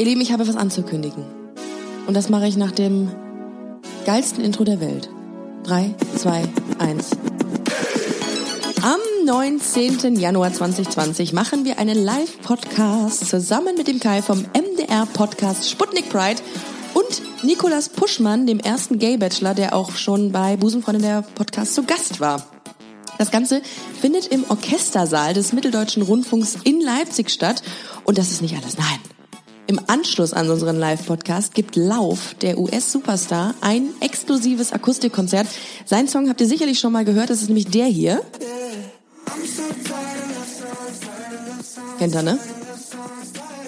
Ihr Lieben, ich habe was anzukündigen. Und das mache ich nach dem geilsten Intro der Welt. Drei, zwei, eins. Am 19. Januar 2020 machen wir einen Live-Podcast zusammen mit dem Kai vom MDR-Podcast Sputnik Pride und Nikolas Puschmann, dem ersten Gay-Bachelor, der auch schon bei Busenfreundin der Podcast zu Gast war. Das Ganze findet im Orchestersaal des Mitteldeutschen Rundfunks in Leipzig statt. Und das ist nicht alles. Nein. Im Anschluss an unseren Live-Podcast gibt Lauf, der US-Superstar, ein exklusives Akustikkonzert. Sein Song habt ihr sicherlich schon mal gehört, das ist nämlich der hier. Kennt ihr, ne?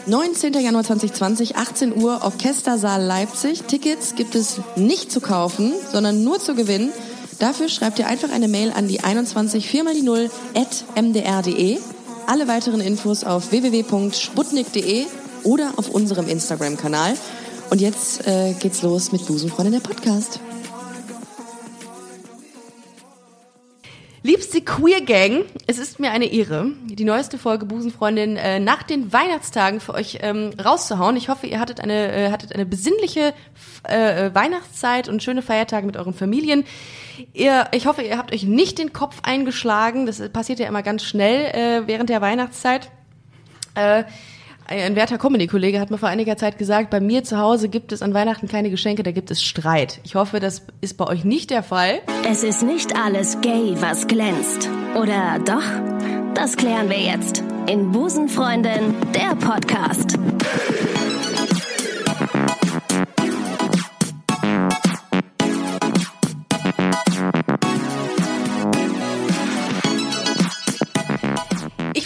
19. Januar 2020, 18 Uhr, Orchestersaal Leipzig. Tickets gibt es nicht zu kaufen, sondern nur zu gewinnen. Dafür schreibt ihr einfach eine Mail an die 21 4 mal die 0 at mdr.de. Alle weiteren Infos auf www.sputnik.de oder auf unserem Instagram-Kanal. Und jetzt äh, geht's los mit Busenfreundin der Podcast. Liebste Queer Gang, es ist mir eine Ehre, die neueste Folge Busenfreundin äh, nach den Weihnachtstagen für euch ähm, rauszuhauen. Ich hoffe, ihr hattet eine, äh, hattet eine besinnliche äh, Weihnachtszeit und schöne Feiertage mit euren Familien. Ihr, ich hoffe, ihr habt euch nicht den Kopf eingeschlagen. Das passiert ja immer ganz schnell äh, während der Weihnachtszeit. Ein werter Comedy-Kollege hat mir vor einiger Zeit gesagt, bei mir zu Hause gibt es an Weihnachten keine Geschenke, da gibt es Streit. Ich hoffe, das ist bei euch nicht der Fall. Es ist nicht alles gay, was glänzt. Oder doch? Das klären wir jetzt in Busenfreundin, der Podcast.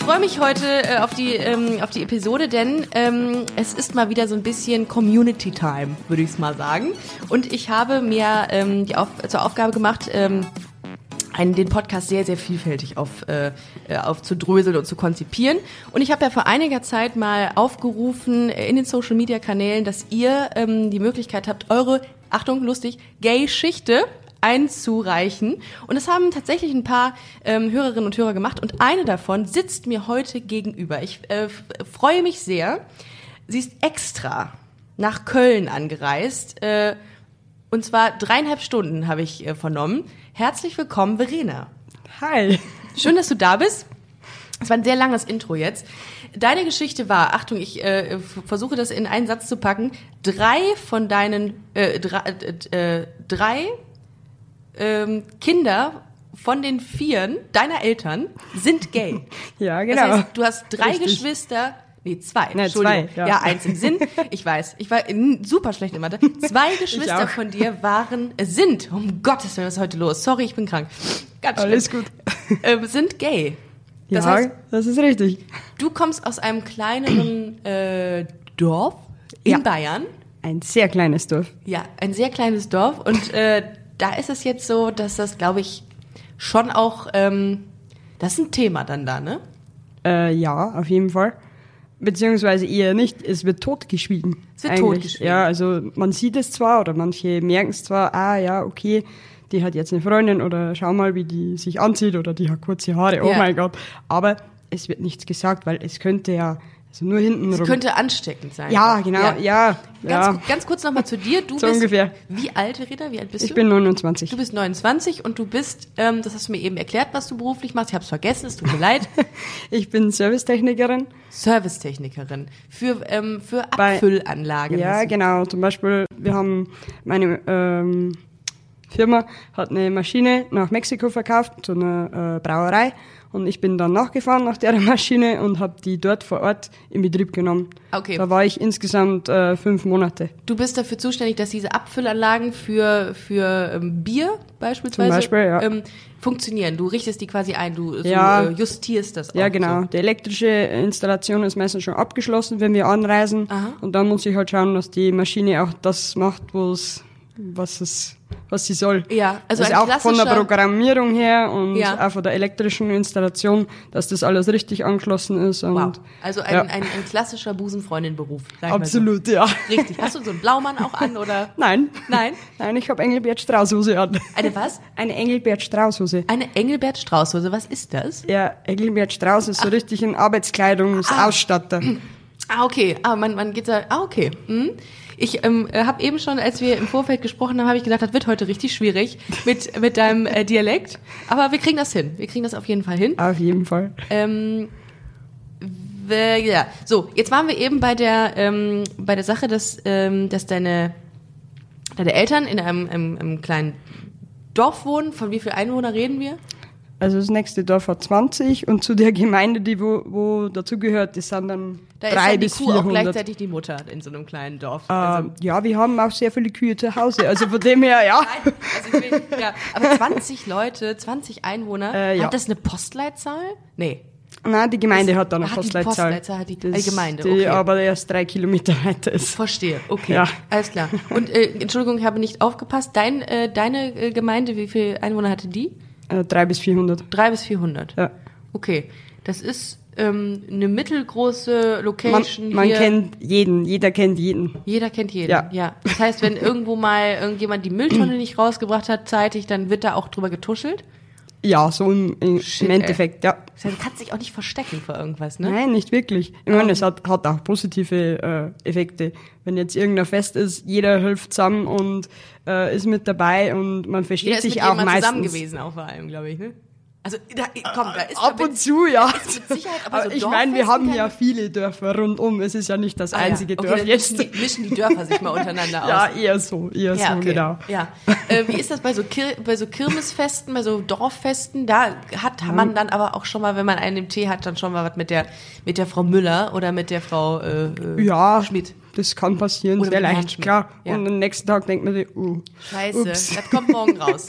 Freue mich heute äh, auf, die, ähm, auf die Episode, denn ähm, es ist mal wieder so ein bisschen Community Time, würde ich es mal sagen. Und ich habe mir ähm, die auf, zur Aufgabe gemacht, ähm, einen, den Podcast sehr, sehr vielfältig auf, äh, äh, aufzudröseln und zu konzipieren. Und ich habe ja vor einiger Zeit mal aufgerufen in den Social Media Kanälen, dass ihr ähm, die Möglichkeit habt, eure, Achtung, lustig, Gay-Schichte einzureichen. Und das haben tatsächlich ein paar ähm, Hörerinnen und Hörer gemacht. Und eine davon sitzt mir heute gegenüber. Ich äh, freue mich sehr. Sie ist extra nach Köln angereist. Äh, und zwar dreieinhalb Stunden habe ich äh, vernommen. Herzlich willkommen, Verena. Hi. Schön, dass du da bist. Es war ein sehr langes Intro jetzt. Deine Geschichte war, Achtung, ich äh, versuche das in einen Satz zu packen. Drei von deinen äh, drei, äh, drei ähm, Kinder von den Vieren deiner Eltern sind gay. Ja, genau. Das heißt, du hast drei Richtig. Geschwister, nee, zwei, Nee, Entschuldigung. zwei, ja. ja. eins im Sinn. Ich weiß, ich war in, super schlecht in Mathe. Zwei Geschwister von dir waren, sind, um Gottes Willen, was ist heute los? Sorry, ich bin krank. Ganz schlimm. Alles gut. Äh, sind gay. Ja, Das heißt, das ist richtig. du kommst aus einem kleineren äh, Dorf in Ja. Bayern. Ein sehr kleines Dorf. Ja, ein sehr kleines Dorf und äh, da ist es jetzt so, dass das, glaube ich, schon auch, ähm, das ist ein Thema dann da, ne? Äh, ja, auf jeden Fall. Beziehungsweise eher nicht. Es wird totgeschwiegen. Es wird eigentlich. totgeschwiegen. Ja, also man sieht es zwar oder manche merken es zwar, ah ja, okay, die hat jetzt eine Freundin oder schau mal, wie die sich anzieht oder die hat kurze Haare, oh Ja. mein Gott. Aber es wird nichts gesagt, weil es könnte ja, also nur hinten rum. könnte ansteckend sein. ja, genau, ja, ja. Ganz, ganz kurz nochmal zu dir. Du So bist, ungefähr. Wie alt, Verena? Wie alt bist Ich du? bin 29. du bist 29 und du bist, ähm, das hast du mir eben erklärt, was du beruflich machst. Ich habe es vergessen, es tut mir leid. Ich bin Servicetechnikerin. Servicetechnikerin für, ähm, für Bei- Abfüllanlagen. Ja, genau. Zum Beispiel, wir haben meine ähm, Firma hat eine Maschine nach Mexiko verkauft zu einer äh, Brauerei und ich bin dann nachgefahren nach der Maschine und habe die dort vor Ort in Betrieb genommen. Okay. Da war ich insgesamt äh, fünf Monate. Du bist dafür zuständig, dass diese Abfüllanlagen für, für ähm, Bier beispielsweise Beispiel, ja. ähm, funktionieren. Du richtest die quasi ein, du so, Ja. äh, justierst das auch. Ja, genau. So. Die elektrische Installation ist meistens schon abgeschlossen, wenn wir anreisen. Aha. Und dann muss ich halt schauen, dass die Maschine auch das macht, wo es, was es, was sie soll. Ja, also also auch von der Programmierung her und Ja. auch von der elektrischen Installation, dass das alles richtig angeschlossen ist. Wow. Also ein, ja. ein, ein klassischer Busenfreundin-Beruf. mal so. Absolut, ja. Richtig. Hast du so einen Blaumann auch an oder? Nein. Nein? Nein, ich habe Engelbert Straußhose an. Eine was? Eine Engelbert Straußhose. Eine Engelbert Straußhose. Was ist das? Ja, Engelbert Strauß ist so richtig ein Arbeitskleidungsausstatter. Ah, okay. Ah, man, man geht da. Ah, okay. Hm. Ich ähm, habe eben schon, als wir im Vorfeld gesprochen haben, habe ich gedacht, das wird heute richtig schwierig mit, mit deinem äh, Dialekt. Aber wir kriegen das hin. Wir kriegen das auf jeden Fall hin. Auf jeden Fall. Ähm, w- ja, so, jetzt waren wir eben bei der, ähm, bei der Sache, dass, ähm, dass deine, deine Eltern in einem, einem, einem kleinen Dorf wohnen. Von wie viel Einwohner reden wir? Also das nächste Dorf hat 20 und zu der Gemeinde, die wo, wo dazugehört, das sind dann Da ist drei dann die bis Kuh auch 400. gleichzeitig die Mutter in so einem kleinen Dorf. Also, Ähm, ja, wir haben auch sehr viele Kühe zu Hause. Also von dem her, ja. Nein, also ich will, ja, aber 20 Leute, 20 Einwohner, Äh, ja. hat das eine Postleitzahl? Nee. Nein, die Gemeinde Das- hat dann eine hat die Postleitzahl. Postleitzahl, hat die- Das- die Gemeinde, Die okay. aber erst drei Kilometer weiter ist. Verstehe, okay. Ja. Alles klar. Und äh, Entschuldigung, ich habe nicht aufgepasst. Dein, äh, deine äh, Gemeinde, wie viele Einwohner hatte die? Äh, drei bis 400. Drei bis 400. Ja. Okay. Das ist ähm, eine mittelgroße Man, Location man hier. kennt jeden, jeder kennt jeden. Jeder kennt jeden. Ja. ja. Das heißt, wenn irgendwo mal irgendjemand die Mülltonne nicht rausgebracht hat zeitig, dann wird da auch drüber getuschelt. Ja, so im, im, Shit, im Endeffekt, ja. Das heißt, du kannst dich auch nicht verstecken vor irgendwas, ne? Nein, nicht wirklich. Ich meine, es hat, hat auch positive äh, Effekte. Wenn jetzt irgendein Fest ist, jeder hilft zusammen und äh, ist mit dabei und man versteht Jeder ist sich mit auch jemandem zusammen meistens. gewesen, auch vor allem, glaube ich, ne? Also, da, komm, da ist Ab und zu, ja. aber so ich meine, wir haben ja viele Dörfer rundum. Es ist ja nicht das Ah, ja. einzige okay, Dorf jetzt. Mischen die, mischen die Dörfer sich mal untereinander aus. Ja, eher so, eher Ja, so, okay. genau. Ja. Äh, wie ist das bei so, Kir bei so Kirmesfesten, bei so Dorffesten? Da hat man dann aber auch schon mal, wenn man einen im Tee hat, dann schon mal was mit der, mit der Frau Müller oder mit der Frau äh, äh, Ja, Schmidt. Das kann passieren, Oder sehr leicht, klar. Ja. Und am nächsten Tag denkt man sich, uh, Scheiße, ups. das kommt morgen raus.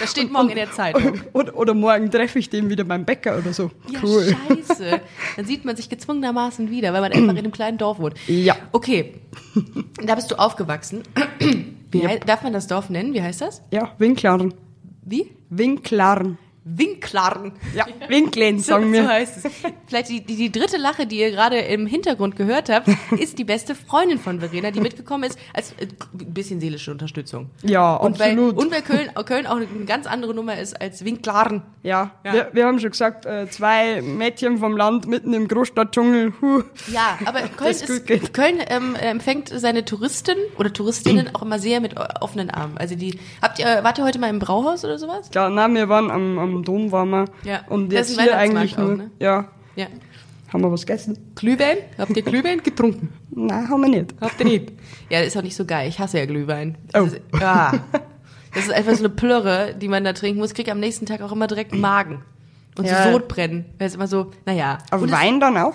Das steht morgen in der Zeitung. Oder, oder morgen treffe ich den wieder beim Bäcker oder so. Ja, cool. scheiße. Dann sieht man sich gezwungenermaßen wieder, weil man einfach in einem kleinen Dorf wohnt. Ja. Okay, da bist du aufgewachsen. Wie Yep. Darf man das Dorf nennen? Wie heißt das? Ja, Winklaren. Wie? Winklaren. Winklarn. Ja, Winklen, So, sagen so wir. heißt es. Vielleicht die, die, die dritte Lache, die ihr gerade im Hintergrund gehört habt, ist die beste Freundin von Verena, die mitgekommen ist, als äh, ein bisschen seelische Unterstützung. Ja, Und weil, absolut. und weil Köln, Köln auch eine ganz andere Nummer ist als Winklaren. ja, Ja. Wir, wir haben schon gesagt, äh, zwei Mädchen vom Land mitten im Großstadtdschungel. Huh. Ja, aber Köln, ist. Köln ähm, empfängt seine Touristen oder Touristinnen auch immer sehr mit offenen Armen. Also die, habt ihr, wart ihr heute mal im Brauhaus oder sowas? Klar, nein, wir waren am, am Dom, waren wir. Ja, Und das jetzt hier eigentlich auch, nur, ne? ja, Ja. haben wir was gegessen? Glühwein? Habt ihr Glühwein getrunken? Nein, haben wir nicht. Habt ihr nicht? Ja, das ist auch nicht so geil. Ich hasse ja Glühwein. Oh. Das ist, ah, das ist einfach so eine Plörre, die man da trinken muss. Krieg am nächsten Tag auch immer direkt einen Magen. Und Ja. so Sodbrennen. Weil es immer so, naja. Aber Wein dann auch?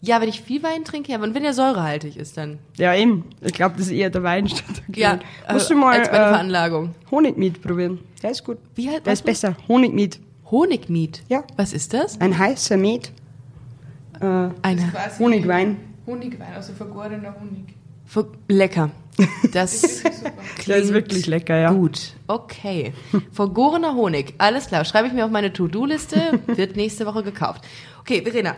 Ja, wenn ich viel Wein trinke, ja, und wenn der säurehaltig ist, dann. Ja, eben. Ich glaube, das ist eher der Wein statt der Ja, Glühwein. Musst du äh, mal als meine äh, Veranlagung. Honigmiet probieren. Der ist gut. Wie halt- Der was ist besser. Honigmiet. Honigmiet. Ja. Was ist das? Ein heißer Miet. Äh, Eine Honigwein. Honigwein, also vergorener Honig. Ver- lecker. Das Der ist wirklich lecker, ja. Gut, okay. Vergorener Honig, alles klar. Schreibe ich mir auf meine To-Do-Liste, wird nächste Woche gekauft. Okay, Verena.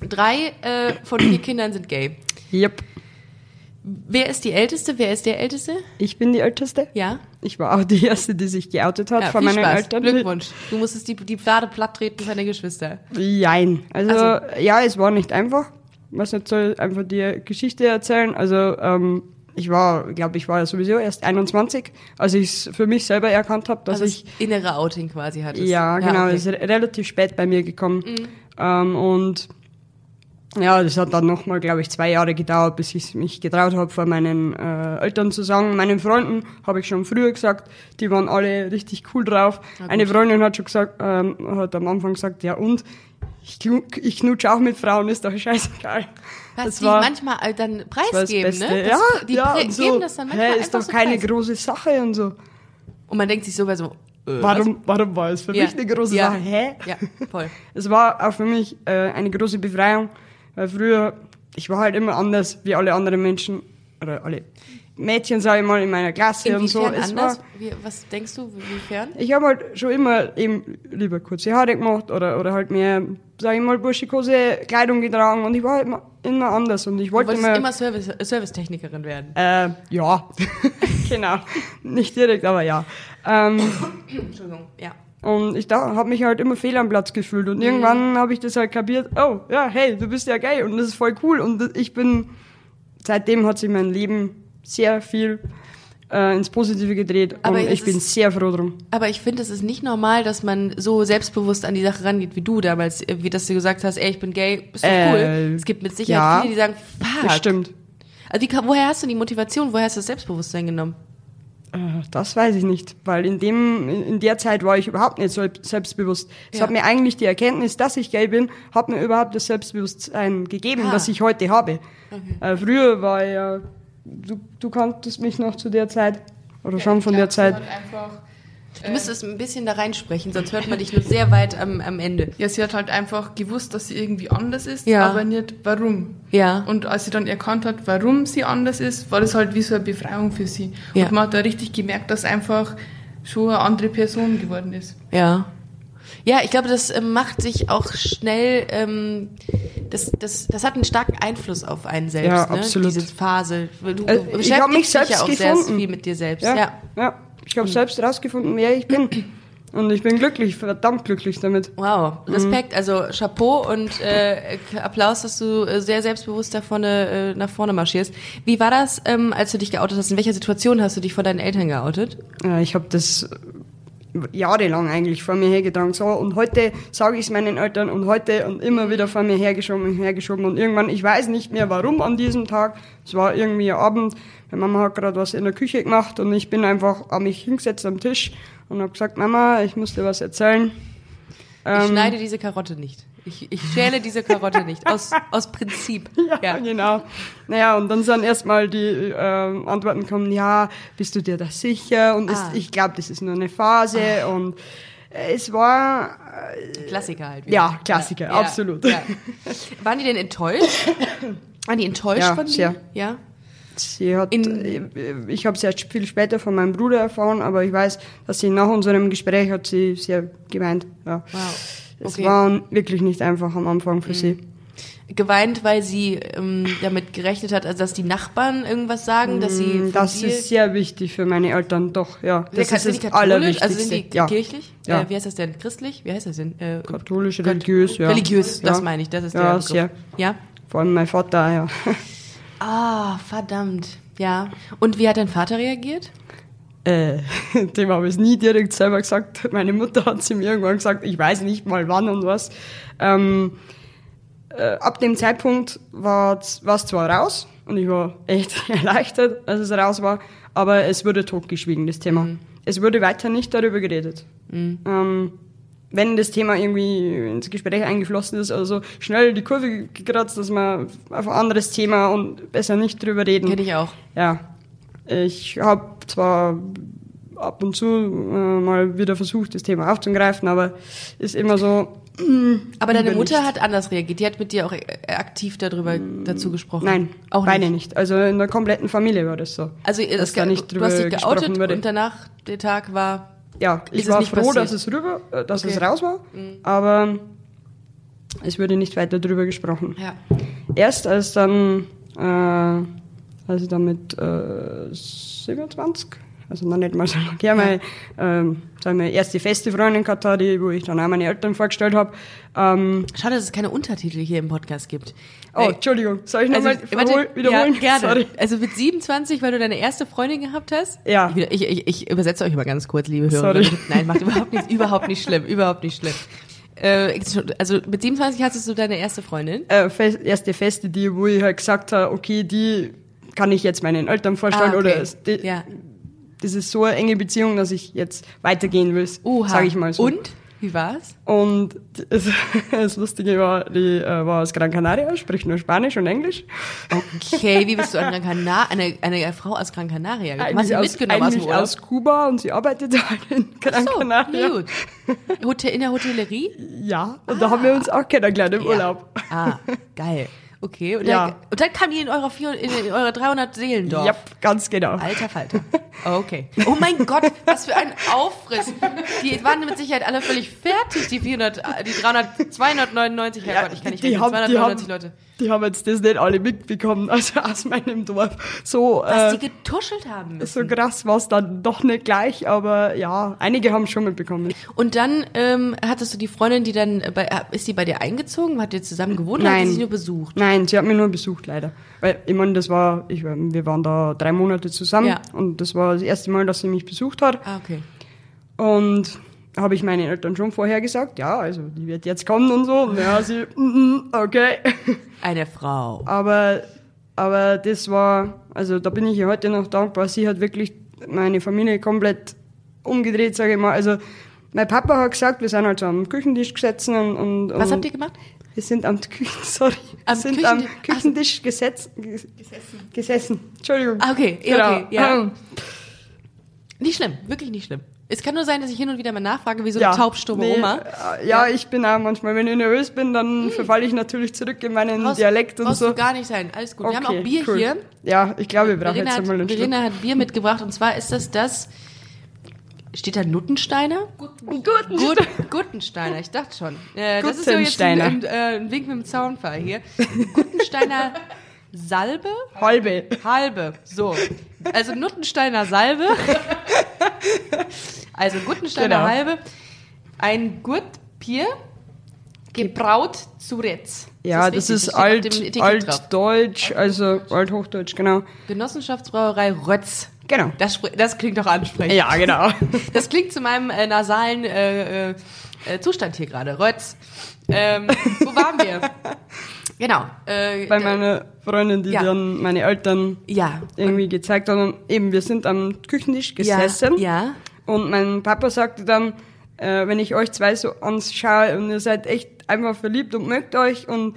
Drei äh, von vier Kindern sind gay. Yep. Wer ist die Älteste? Wer ist der Älteste? Ich bin die Älteste. Ja? Ich war auch die Erste, die sich geoutet hat ja von meinen Spaß. Eltern. Glückwunsch. Du musstest die, die Pfade platt treten für deine Geschwister. Jein. Also, Also- ja, es war nicht einfach. Was nicht soll einfach die Geschichte erzählen. Also, ähm, ich war, glaube ich, war ja sowieso erst 21, als ich es für mich selber erkannt habe, dass Also ich das innere Outing quasi hattest. Ja, genau. okay. Das ist re- relativ spät bei mir gekommen. Mhm. Ähm, und ja, das hat dann nochmal, glaube ich, zwei Jahre gedauert, bis ich mich getraut habe, vor meinen äh, Eltern zu sagen. Meinen Freunden habe ich schon früher gesagt, die waren alle richtig cool drauf. Eine Freundin hat schon gesagt, ähm, hat am Anfang gesagt, ja und? Ich, ich knutsche auch mit Frauen, ist doch scheißegal. Was Das die war- manchmal äh, dann preisgeben, ne? Das, ja, die ja, so, geben das dann manchmal hä, ist doch so keine preis. große Sache und so. Und man denkt sich sogar so, äh, Warum, warum war es für? Ja. mich eine große ja. Sache? Hä? Ja, voll. Es war auch für mich äh, eine große Befreiung, weil früher, ich war halt immer anders wie alle anderen Menschen, oder alle Mädchen, sage ich mal, in meiner Klasse und so. Inwiefern Es anders? war, Wie, was denkst du, inwiefern? ich habe halt schon immer eben lieber kurze Haare gemacht oder, oder halt mehr, sage ich mal, burschikose Kleidung getragen und ich war halt immer, immer anders und ich Du wollte wolltest immer... immer Service, Servicetechnikerin werden. äh, ja, genau. Nicht direkt, aber ja. Ähm, Entschuldigung, ja. Und ich habe mich halt immer fehl am Platz gefühlt. Und irgendwann habe ich das halt kapiert, oh, ja, hey, du bist ja gay und das ist voll cool. Und ich bin, seitdem hat sich mein Leben sehr viel äh, ins Positive gedreht. Aber und ich bin ist- sehr froh drum. Aber ich finde, es ist nicht normal, dass man so selbstbewusst an die Sache rangeht wie du damals, äh, wie dass du gesagt hast, ey, ich bin gay, bist doch Äh, cool. Es gibt mit Sicherheit ja, viele, die sagen, fuck. Das stimmt. Also kann- woher hast du die Motivation, woher hast du das Selbstbewusstsein genommen? Äh, Das weiß ich nicht, weil in dem in der Zeit war ich überhaupt nicht selbstbewusst. Es Ja. hat mir eigentlich die Erkenntnis, dass ich gay bin, hat mir überhaupt das Selbstbewusstsein gegeben, Ah. das ich heute habe. Äh, früher war ja, du, du kanntest mich noch zu der Zeit oder schon von der Zeit. Halt einfach, Du müsstest ein bisschen da reinsprechen, sonst hört man dich nur sehr weit am, am Ende. ja, sie hat halt einfach gewusst, dass sie irgendwie anders ist, Ja. aber nicht warum. Ja. Und als sie dann erkannt hat, warum sie anders ist, war das halt wie so eine Befreiung für sie. Ja. Und man hat da richtig gemerkt, dass einfach schon eine andere Person geworden ist. Ja. Ja, ich glaube, das ähm, macht sich auch schnell, ähm, das, das, das hat einen starken Einfluss auf einen selbst, Ja, ne? absolut. diese Phase. Du Äh, beschäftigst ich hab mich dich ja selbst auch sehr gefunden. viel mit dir selbst. Ja, Ja. ja. Ich habe selbst herausgefunden, wer ich bin. Und ich bin glücklich, verdammt glücklich damit. Wow, Respekt, also Chapeau und äh, Applaus, dass du äh, sehr selbstbewusst da vorne, äh, nach vorne marschierst. Wie war das, ähm, als du dich geoutet hast? In welcher Situation hast du dich vor deinen Eltern geoutet? Äh, Ich habe das jahrelang eigentlich vor mir hergetragen. So, und heute sage ich es meinen Eltern und heute und immer wieder vor mir hergeschoben und hergeschoben. Und irgendwann, ich weiß nicht mehr warum an diesem Tag. Es war irgendwie Abend. Meine Mama hat gerade was in der Küche gemacht und ich bin einfach an mich hingesetzt am Tisch und habe gesagt, Mama, ich muss dir was erzählen. Ich Ähm, schneide diese Karotte nicht. Ich, ich schäle diese Karotte nicht. Aus, aus Prinzip. Ja, genau. Naja, und dann sind erstmal die ähm, Antworten gekommen, ja, bist du dir da sicher? Und Ah. es, ich glaube, das ist nur eine Phase. Und äh, es war, Klassiker halt. Ja, Klassiker, absolut. Ja. Waren die denn enttäuscht? Waren die enttäuscht Ja, von dir? Ja. Sie hat, In- äh, ich habe es erst viel später von meinem Bruder erfahren, aber ich weiß, dass sie nach unserem Gespräch hat sie sehr geweint. Ja. Wow. Es Okay. Mhm. war wirklich nicht einfach am Anfang für sie. Geweint, weil sie ähm, damit gerechnet hat, also dass die Nachbarn irgendwas sagen, dass sie Mm, Das ist sehr wichtig für meine Eltern, doch, ja. Das kann- ist das katholisch? Allerwichtigste. Also sind die ja. kirchlich? Ja. Äh, wie heißt das denn? Christlich? Wie heißt das denn? Äh, Katholisch, religiös, ja. Religiös, das ja. meine ich. Das ist ja, der Begriff. sehr. Ja? Vor allem mein Vater, ja. Ah, verdammt. Ja. Und wie hat dein Vater reagiert? Äh, dem habe ich es nie direkt selber gesagt. Meine Mutter hat sie mir irgendwann gesagt, ich weiß nicht mal wann und was. Ähm, äh, ab dem Zeitpunkt war es zwar raus und ich war echt erleichtert, als es raus war, aber es wurde totgeschwiegen, das Thema. Es wurde weiter nicht darüber geredet. Ähm, wenn das Thema irgendwie ins Gespräch eingeflossen ist, also schnell die Kurve gekratzt, dass man auf ein anderes Thema und besser nicht drüber reden. Kenn ich auch. Ja, ich habe zwar ab und zu äh, mal wieder versucht, das Thema aufzugreifen, aber ist immer so. Aber deine Mutter nicht. hat anders reagiert. Die hat mit dir auch äh, aktiv darüber dazu gesprochen. Nein, auch beide nicht. nicht. Also in der kompletten Familie war das so. Also dass das, da nicht du hast dich drüber geoutet und danach der Tag war. Ja, ist ich es war froh, passiert. dass es rüber, äh, dass es Okay. raus war, aber es wurde nicht weiter drüber gesprochen. Ja. Erst als dann, äh, als ich dann mit äh, 27, also noch nicht mal so lange her, meine, ähm, wir, erste feste Freundin gehabt hatte, wo ich dann auch meine Eltern vorgestellt habe. Ähm, Schade, dass es keine Untertitel hier im Podcast gibt. oh, Äh, Entschuldigung, soll ich also, nochmal warte, wiederholen? Ja, gerne. Sorry. Also mit 27, weil du deine erste Freundin gehabt hast? Ja. Ich, ich, ich, übersetze euch mal ganz kurz, liebe Hörer. Sorry. Nein, macht überhaupt nicht, überhaupt nicht schlimm, überhaupt nicht schlimm. Äh, also mit 27 hattest du deine erste Freundin? Äh, fest, erste feste, die, wo ich halt gesagt habe, okay, die kann ich jetzt meinen Eltern vorstellen Ah, okay. oder die, ja. Das ist so eine enge Beziehung, dass ich jetzt weitergehen will, sage ich mal so. Und? Wie war's? Und das, das Lustige war, die äh, war aus Gran Canaria, spricht nur Spanisch und Englisch. Okay, wie bist du an Gran Canaria, eine, eine Frau aus Gran Canaria gekommen? Hast du sie aus, mitgenommen aus dem aus Kuba und sie arbeitet halt in Gran so, Canaria. gut. Hotel, in der Hotellerie? Ja, und da haben wir uns auch kennengelernt im Urlaub. Ah, geil. Okay, und, Ja. dann, und dann kam die in eurer, vier, in, in eure 300 Seelendorf. Ja, ganz genau. Alter Falter. Okay. Oh mein Gott, was für ein Aufriss. Die waren mit Sicherheit alle völlig fertig, die 400, die 300, 299, Herrgott, ich kann nicht die rechnen, haben, die, 299 haben, Leute. die haben jetzt das nicht alle mitbekommen, also aus meinem Dorf. So, Was äh, die getuschelt haben so müssen. krass war es dann doch nicht gleich, aber ja, einige haben schon mitbekommen. Und dann ähm, hattest du die Freundin, die dann, bei, äh, ist die bei dir eingezogen? Hat ihr zusammen gewohnt oder hat Nein. sie nur besucht? Nein, sie hat mich nur besucht, leider. Weil, ich meine, das war, ich, wir waren da drei Monate zusammen Ja. und das war das erste Mal, dass sie mich besucht hat. Ah, okay. Und habe ich meinen Eltern schon vorher gesagt, ja, also die wird jetzt kommen und so. Und ja, sie, mm, mm, okay. Eine Frau. Aber, aber das war, also da bin ich ihr heute noch dankbar. Sie hat wirklich meine Familie komplett umgedreht, sage ich mal. Also mein Papa hat gesagt, wir sind halt so am Küchentisch gesessen und, und Was habt ihr gemacht? Wir sind am Küchen, sorry, Am wir sind am Küchentisch- Küchentisch gesetz, ges- gesessen. Entschuldigung. Ah, okay, ja, Genau. okay, ja. Ähm, Nicht schlimm, wirklich nicht schlimm. Es kann nur sein, dass ich hin und wieder mal nachfrage, wie so ja, eine taubstumme nee, Oma. äh, Ja, ich bin auch manchmal, wenn ich nervös bin, dann verfalle ich natürlich zurück in meinen Brauchst- Dialekt und brauchst so. du gar nicht sein. Alles gut. Wir haben Okay, auch Bier cool. hier. Ja, ich glaube, wir brauchen Verena jetzt einmal einen. Verena hat Bier mitgebracht und zwar ist das das. Steht da Nuttensteiner? Gut, Guttensteiner, ich dachte schon. Äh, das ist so jetzt ein, Guttensteiner. ein, äh, ein Wink mit dem Zaunfall hier. Guttensteiner Salbe? Halbe. Halbe. So. Also Nuttensteiner Salbe. Also Guttensteiner Genau. Halbe. Ein Gurtbier. Gebraut zu Retz. Ja, das ist steht auf alt, altdeutsch, also althochdeutsch, genau. Genossenschaftsbrauerei Rötz. Genau. Das, das klingt doch ansprechend. Ja, genau. Das klingt zu meinem äh, nasalen äh, äh, Zustand hier gerade. Rötz. Ähm, wo waren wir? Genau. Äh, Bei meiner Freundin, die Ja. dann meine Eltern ja. irgendwie gezeigt haben. Eben, wir sind am Küchentisch ja, gesessen. Ja. Und mein Papa sagte dann, äh, wenn ich euch zwei so anschaue und ihr seid echt einfach verliebt und mögt euch und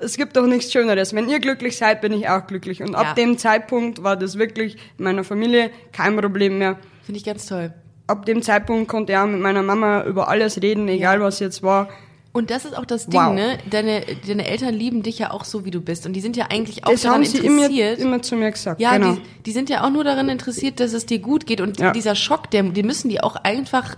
es gibt doch nichts Schöneres. Wenn ihr glücklich seid, bin ich auch glücklich. Und Ja. ab dem Zeitpunkt war das wirklich in meiner Familie kein Problem mehr. Finde ich ganz toll. Ab dem Zeitpunkt konnte ich auch mit meiner Mama über alles reden, egal was jetzt war. Und das ist auch das Ding, Wow. ne? Deine, deine Eltern lieben dich ja auch so, wie du bist. Und die sind ja eigentlich auch Das daran haben sie immer, interessiert. immer zu mir gesagt. ja, genau. die, die sind ja auch nur daran interessiert, dass es dir gut geht. Und Ja. dieser Schock, der, den müssen die auch einfach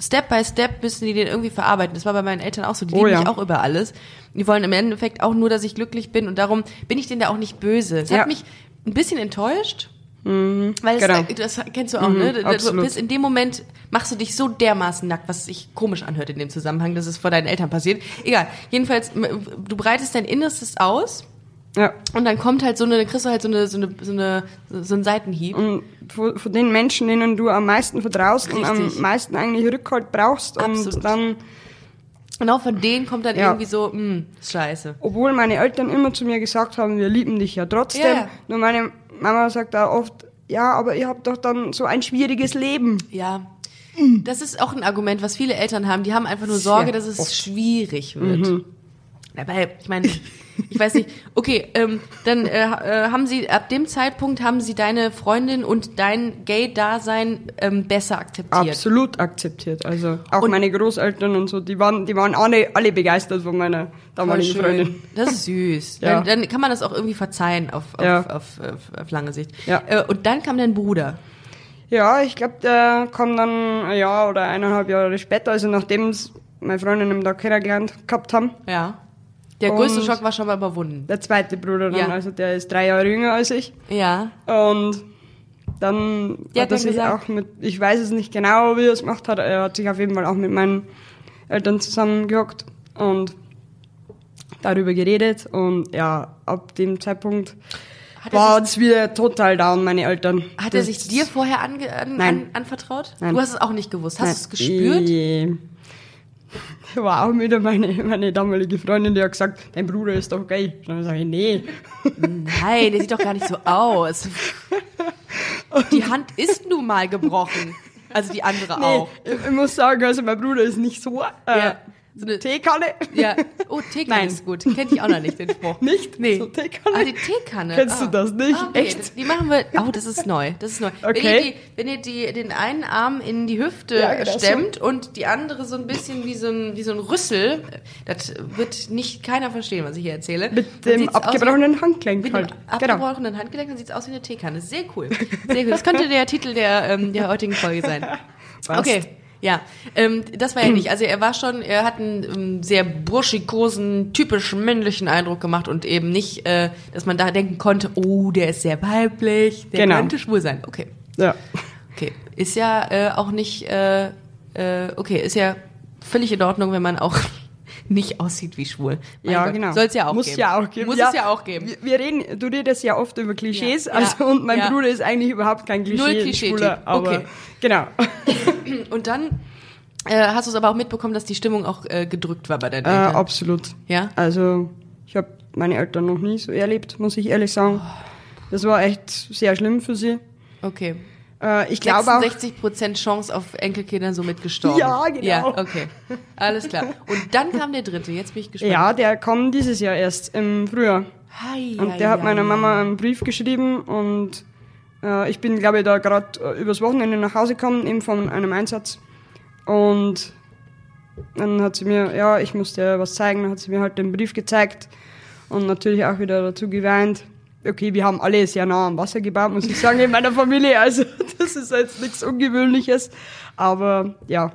Step by Step müssen die den irgendwie verarbeiten. Das war bei meinen Eltern auch so. Die Oh lieben ja. mich auch über alles. Die wollen im Endeffekt auch nur, dass ich glücklich bin. Und darum bin ich denen da auch nicht böse. Es Ja. hat mich ein bisschen enttäuscht. Weil genau. das kennst du auch, ne? Du absolut. bist in dem Moment machst du dich so dermaßen nackt, was sich komisch anhört in dem Zusammenhang, dass es vor deinen Eltern passiert. Egal. Jedenfalls, du breitest dein Innerstes aus Ja. und dann kommt halt so eine, kriegst du halt so eine, so eine, so eine, so einen Seitenhieb. Und von, von den Menschen, denen du am meisten vertraust und Richtig. am meisten eigentlich Rückhalt brauchst Absolut. und dann Genau von denen kommt dann Ja. irgendwie so, mh, scheiße. obwohl meine Eltern immer zu mir gesagt haben, wir lieben dich ja trotzdem. Ja. Nur meine Mama sagt da oft, ja, aber ihr habt doch dann so ein schwieriges Leben. Ja. Das ist auch ein Argument, was viele Eltern haben. Die haben einfach nur Sehr Sorge, dass es oft. schwierig wird. Dabei, ich meine, ich weiß nicht. Okay, ähm, dann äh, äh, haben sie ab dem Zeitpunkt haben sie deine Freundin und dein Gay-Dasein ähm, besser akzeptiert. Absolut akzeptiert. Also auch Und- meine Großeltern und so, die waren, die waren alle, alle begeistert von meiner damaligen. Freundin. Das ist süß. Ja. Dann, dann kann man das auch irgendwie verzeihen auf, auf, Ja. auf, auf, auf lange Sicht. Ja. Äh, und dann kam dein Bruder. Ja, ich glaube, der kam dann ein Jahr oder eineinhalb Jahre später, also nachdem meine Freundin im Tag kennengelernt gehabt haben. Ja. Der größte Und- Schock war schon mal überwunden. Der zweite Bruder dann, Ja. also der ist drei Jahre jünger als ich. Ja. Und dann Der hat er sich auch mit, ich weiß es nicht genau, wie er es gemacht hat, er hat sich auf jeden Fall auch mit meinen Eltern zusammengehockt und darüber geredet. Und ja, ab dem Zeitpunkt Hat war es wieder total down, meine Eltern. Hat er sich dir vorher ange an, Nein. an, anvertraut? Nein. Du hast es auch nicht gewusst. Hast du es gespürt? Eh, War auch wieder meine, meine damalige Freundin, die hat gesagt, dein Bruder ist doch gay. Und dann sage ich, nee. Nein, der sieht doch gar nicht so aus. Die Hand ist nun mal gebrochen. Also die andere nee auch. ich, ich muss sagen, also mein Bruder ist nicht so, äh, Ja. So eine Teekanne. Ja. Oh, Teekanne Nein. ist gut. Kennt ich auch noch nicht, den Spruch. Nicht? Nee. So Teekanne? Ah, die Teekanne. Kennst du ah. das nicht? Ah, okay. Echt? Das, die machen wir. Oh, das ist neu. Das ist neu. Wenn Okay. ihr, die, wenn ihr die, den einen Arm in die Hüfte Ja, genau so. stemmt und die andere so ein bisschen wie so ein, wie so ein Rüssel, das wird nicht keiner verstehen, was ich hier erzähle. Mit dem wie- abgebrochenen Handgelenk mit halt. dem Genau. abgebrochenen Handgelenk, dann sieht es aus wie eine Teekanne. Sehr cool. Sehr cool. Das könnte der Titel der, ähm, der heutigen Folge sein. Passt. Okay. Ja, ähm, das war ja nicht. Also er war schon, er hat einen ähm, sehr burschikosen, typisch männlichen Eindruck gemacht und eben nicht, äh, dass man da denken konnte, oh, der ist sehr weiblich, der Genau. könnte schwul sein. Okay, Ja. okay. Ist ja äh, auch nicht, äh, äh, okay, ist ja völlig in Ordnung, wenn man auch nicht aussieht wie schwul. Mein Ja, Gott, genau. Soll es ja auch Muss geben. ja auch geben. Muss es ja auch geben. Wir, wir reden, du redest ja oft über Klischees, Ja. also Ja. und mein Ja. Bruder ist eigentlich überhaupt kein Klischee. Null Klischee-Typ. Schwuler, aber Okay. genau. Und dann äh, hast du es aber auch mitbekommen, dass die Stimmung auch äh, gedrückt war bei deinen Äh, Eltern. absolut. Ja? Also ich habe meine Eltern noch nie so erlebt, muss ich ehrlich sagen. Das war echt sehr schlimm für sie. Okay. Äh, ich glaube auch. 66% Chance auf Enkelkindern somit gestorben. Ja, genau. Ja, okay. Alles klar. Und dann kam der dritte. Jetzt bin ich gespannt. Ja, der kam dieses Jahr erst im Frühjahr. Hi, Und hi, der hat hi. meiner Mama einen Brief geschrieben und äh, ich bin, glaube ich, da gerade äh, übers Wochenende nach Hause gekommen, eben von einem Einsatz. Und dann hat sie mir, ja, ich musste was zeigen, dann hat sie mir halt den Brief gezeigt und natürlich auch wieder dazu geweint. Okay, wir haben alle sehr nah am Wasser gebaut, muss ich sagen, in meiner Familie. Also das ist jetzt nichts Ungewöhnliches. Aber ja.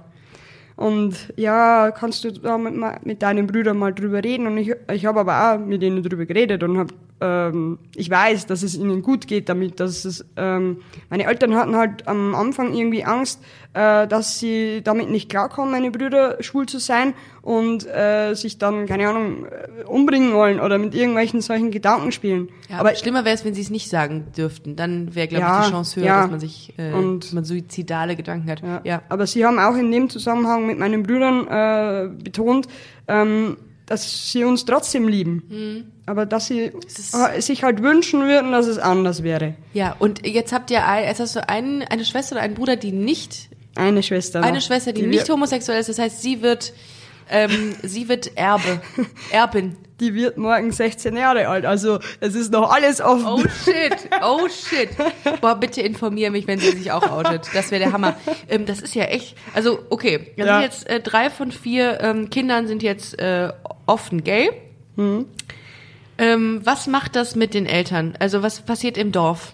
Und ja, kannst du da mit, mit deinen Brüdern mal drüber reden? Und ich, ich habe aber auch mit ihnen drüber geredet und habe, ähm, ich weiß, dass es ihnen gut geht damit, dass es, ähm, meine Eltern hatten halt am Anfang irgendwie Angst, äh, dass sie damit nicht klarkommen, meine Brüder schwul zu sein und äh, sich dann, keine Ahnung, äh, umbringen wollen oder mit irgendwelchen solchen Gedanken spielen. Ja, aber aber schlimmer wäre es, wenn sie es nicht sagen dürften. Dann wäre, glaube Ja, ich, die Chance höher, ja. dass man sich, äh, Und- man suizidale Gedanken hat. Ja. ja. Aber sie haben auch in dem Zusammenhang mit meinen Brüdern äh, betont, ähm, dass sie uns trotzdem lieben. Mhm. Aber dass sie äh, sich halt wünschen würden, dass es anders wäre. Ja, und jetzt habt ihr, ein- jetzt hast du einen, eine Schwester oder einen Bruder, die nicht, Eine Schwester. eine Schwester, die, nicht wir- homosexuell ist. Das heißt, sie wird, ähm, sie wird Erbe, Erbin. Die wird morgen 16 Jahre alt. Also es ist noch alles offen. Oh shit, oh shit. Boah, bitte informier mich, wenn sie sich auch outet. Das wäre der Hammer. Ähm, das ist ja echt, also okay, dann Ja. sind jetzt äh, drei von vier ähm, Kindern sind jetzt äh, offen gay. Mhm. Ähm, was macht das mit den Eltern? Also was passiert im Dorf?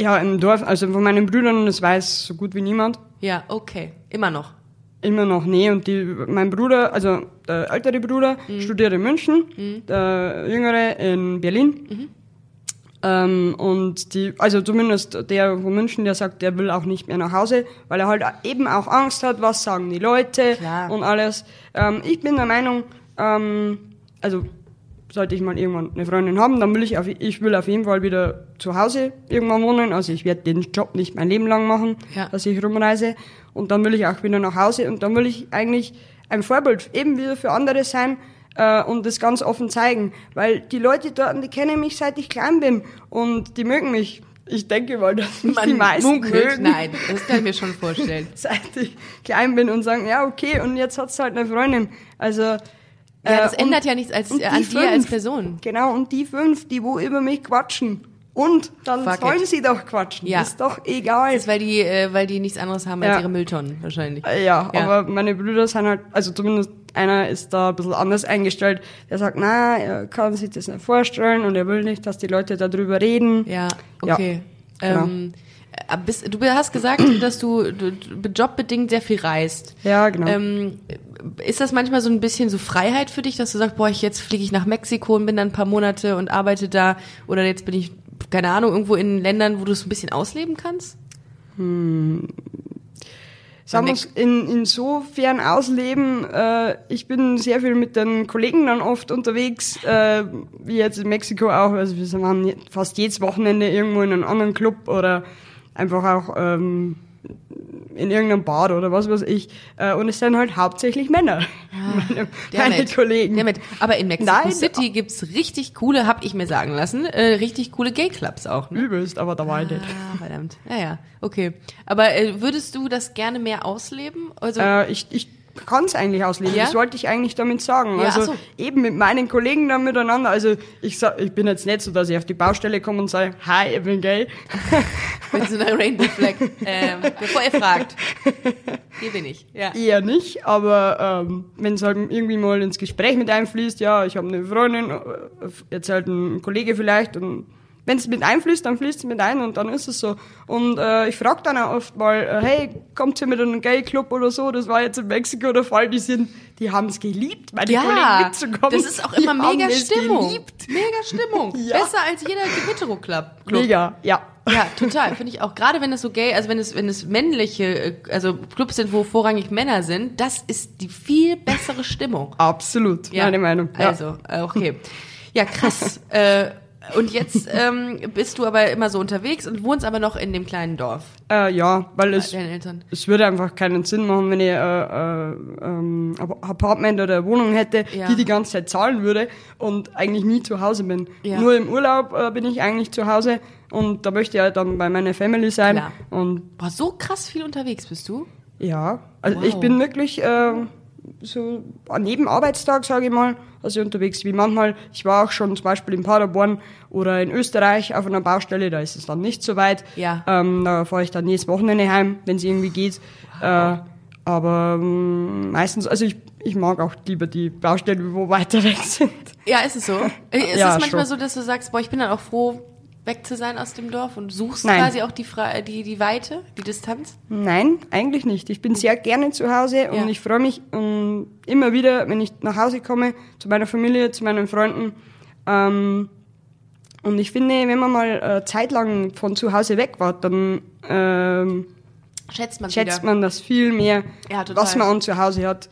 Ja, im Dorf, also von meinen Brüdern, das weiß so gut wie niemand. Ja, okay, immer noch. Immer noch nee. Und die, mein Bruder, also der ältere Bruder, Mhm. studiert in München, der jüngere in Berlin. Mhm. Ähm, und die, also zumindest der von München, der sagt, der will auch nicht mehr nach Hause, weil er halt eben auch Angst hat, was sagen die Leute Klar. und alles. Ähm, ich bin der Meinung, ähm, also sollte ich mal irgendwann eine Freundin haben, dann will ich auf, ich will auf jeden Fall wieder zu Hause irgendwann wohnen. Also ich werde den Job nicht mein Leben lang machen, Ja. dass ich rumreise. Und dann will ich auch wieder nach Hause und dann will ich eigentlich ein Vorbild eben wieder für andere sein äh, und das ganz offen zeigen. Weil die Leute dort, die kennen mich seit ich klein bin und die mögen mich. Ich denke mal, dass mich die meisten munkelt. mögen. Nein, das kann ich mir schon vorstellen. Seit ich klein bin und sagen, ja okay, und jetzt hat's halt eine Freundin. Also Ja, das äh, und- ändert ja nichts als, und äh, die an dir als Person. Genau, und die fünf, die wo über mich quatschen. Und dann Fuck sollen it. sie doch quatschen. Ja. Ist doch egal. Das ist, weil die, äh, weil die nichts anderes haben als Ja. ihre Mülltonnen, wahrscheinlich. Äh, Ja, Ja. aber meine Brüder sind halt, also zumindest einer ist da ein bisschen anders eingestellt. Der sagt, na, er kann sich das nicht vorstellen und er will nicht, dass die Leute darüber reden. Ja, Ja, okay. genau. Ähm, äh, bist, du hast gesagt, dass du, du jobbedingt sehr viel reist. Ja, genau. Ähm, ist das manchmal so ein bisschen so Freiheit für dich, dass du sagst, boah, ich jetzt fliege ich nach Mexiko und bin dann ein paar Monate und arbeite da oder jetzt bin ich, keine Ahnung, irgendwo in Ländern, wo du es ein bisschen ausleben kannst? Sagen wir in, insofern ausleben, äh, ich bin sehr viel mit den Kollegen dann oft unterwegs, äh, wie jetzt in Mexiko auch, also wir waren fast jedes Wochenende irgendwo in einem anderen Club oder einfach auch ähm, in irgendeinem Bad oder was weiß ich. Äh, und es sind halt hauptsächlich Männer, meine, meine Damit. Kollegen. Damit. Aber in Mexico Nein. City gibt's richtig coole, hab ich mir sagen lassen, äh, richtig coole Gay-Clubs auch. Ne? Übelst, aber da war ich nicht. Ah, verdammt. Ja, ja, okay. Aber äh, würdest du das gerne mehr ausleben? Also, Äh, ich, ich kann es eigentlich ausleben. Ja? Das wollte ich eigentlich damit sagen. Ja, also so. eben mit meinen Kollegen dann miteinander. Also ich sag, ich bin jetzt nicht so, dass ich auf die Baustelle komme und sage, hi, ich bin gay. Mit so einer Rainbow Flag. Ähm, bevor ihr fragt. Hier bin ich. Ja. Eher nicht, aber ähm, wenn es halt irgendwie mal ins Gespräch mit einfließt, ja, ich habe eine Freundin, äh, erzählt ein Kollege vielleicht und wenn es mit einfließt, dann fließt es mit ein und dann ist es so. Und äh, ich frage dann auch oft mal, äh, hey, kommt ihr mit einem Gay-Club oder so? Das war jetzt in Mexiko der Fall. Die sind, die haben es geliebt, meine Kollegen Ja, mitzukommen. das ist auch Die immer mega Stimmung. Geliebt. Mega Stimmung. Ja. Besser als jeder Hetero-Club. Club. Mega, ja. Ja, total. Finde ich auch. Gerade wenn es so gay, also wenn es, wenn es männliche, äh, also Clubs sind, wo vorrangig Männer sind, das ist die viel bessere Stimmung. Absolut, Ja. meine Meinung. Ja. Also, äh, okay. Ja, krass. äh, und jetzt ähm, bist du aber immer so unterwegs und wohnst aber noch in dem kleinen Dorf Äh, ja, weil es, es würde einfach keinen Sinn machen, wenn ich äh, äh, ähm, ein Apartment oder eine Wohnung hätte, Ja. die die ganze Zeit zahlen würde und eigentlich nie zu Hause bin. Ja. Nur im Urlaub äh, bin ich eigentlich zu Hause und da möchte ich halt dann bei meiner Family sein. Klar. Und Boah, so krass viel unterwegs bist du? ja, also Wow. ich bin wirklich äh, so neben Arbeitstag, sage ich mal, also unterwegs wie manchmal. Ich war auch schon zum Beispiel in Paderborn oder in Österreich auf einer Baustelle, da ist es dann nicht so weit. Ja. Ähm, da fahre ich dann jedes Wochenende heim, wenn es irgendwie geht. Äh, aber ähm, meistens, also ich, ich mag auch lieber die Baustellen, wo weiter weg sind. Ja, ist es so? Ist Ja, es manchmal schon. so, dass du sagst, boah, ich bin dann auch froh, weg zu sein aus dem Dorf und suchst Nein. quasi auch die, die, die Weite, die Distanz? Nein, eigentlich nicht. Ich bin sehr gerne zu Hause und Ja. ich freue mich um, immer wieder, wenn ich nach Hause komme, zu meiner Familie, zu meinen Freunden. Ähm, und ich finde, wenn man mal äh, zeitlang von zu Hause weg war, dann ähm, Schätzt man schätzt wieder. man das viel mehr, Ja, was man an zu Hause hat.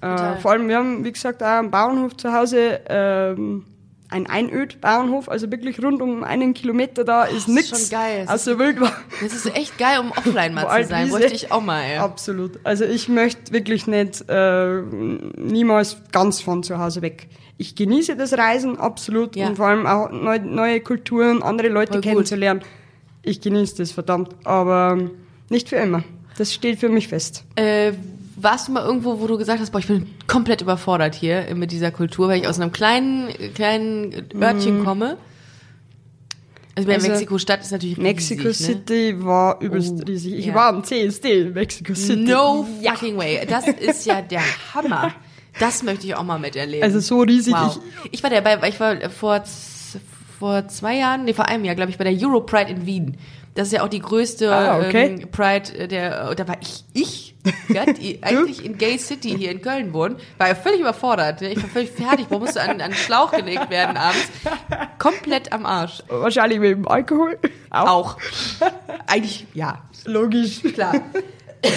Äh, vor allem, wir haben, wie gesagt, auch einen Bauernhof zu Hause, ähm, ein Einöd-Bauernhof, also wirklich rund um einen Kilometer da ist ist nichts. schon geil. Das Außer Wildbahn. Das ist echt geil, um offline mal zu sein. Bräuchte ich auch mal, ja. Absolut. Also ich möchte wirklich nicht äh, niemals ganz von zu Hause weg. Ich genieße das Reisen absolut Ja. und vor allem auch neu, neue Kulturen, andere Leute Voll gut. kennenzulernen. Ich genieße das verdammt, aber nicht für immer. Das steht für mich fest. Äh, warst du mal irgendwo, wo du gesagt hast, boah, ich bin komplett überfordert hier mit dieser Kultur, weil ich aus einem kleinen, kleinen Örtchen komme? Also, Also, Mexiko-Stadt ist natürlich riesig, Mexico ne? City war übelst Oh, riesig. Ich ja. war am CSD in Mexico City. No fucking way. Das ist ja der Hammer. Das möchte ich auch mal miterleben. Also so riesig. Wow. Ich war dabei, ich war vor, vor zwei Jahren, nee, vor einem Jahr, glaube ich, bei der Euro Pride in Wien. Das ist ja auch die größte Ah, okay. ähm, Pride der, da war ich, ich, eigentlich in Gay City hier in Köln wohnen, war ja völlig überfordert. Ich war völlig fertig, wo musste an, an den Schlauch gelegt werden abends. Komplett am Arsch. Ich, wahrscheinlich mit dem Alkohol. Auch. Eigentlich, ja, Logisch. klar.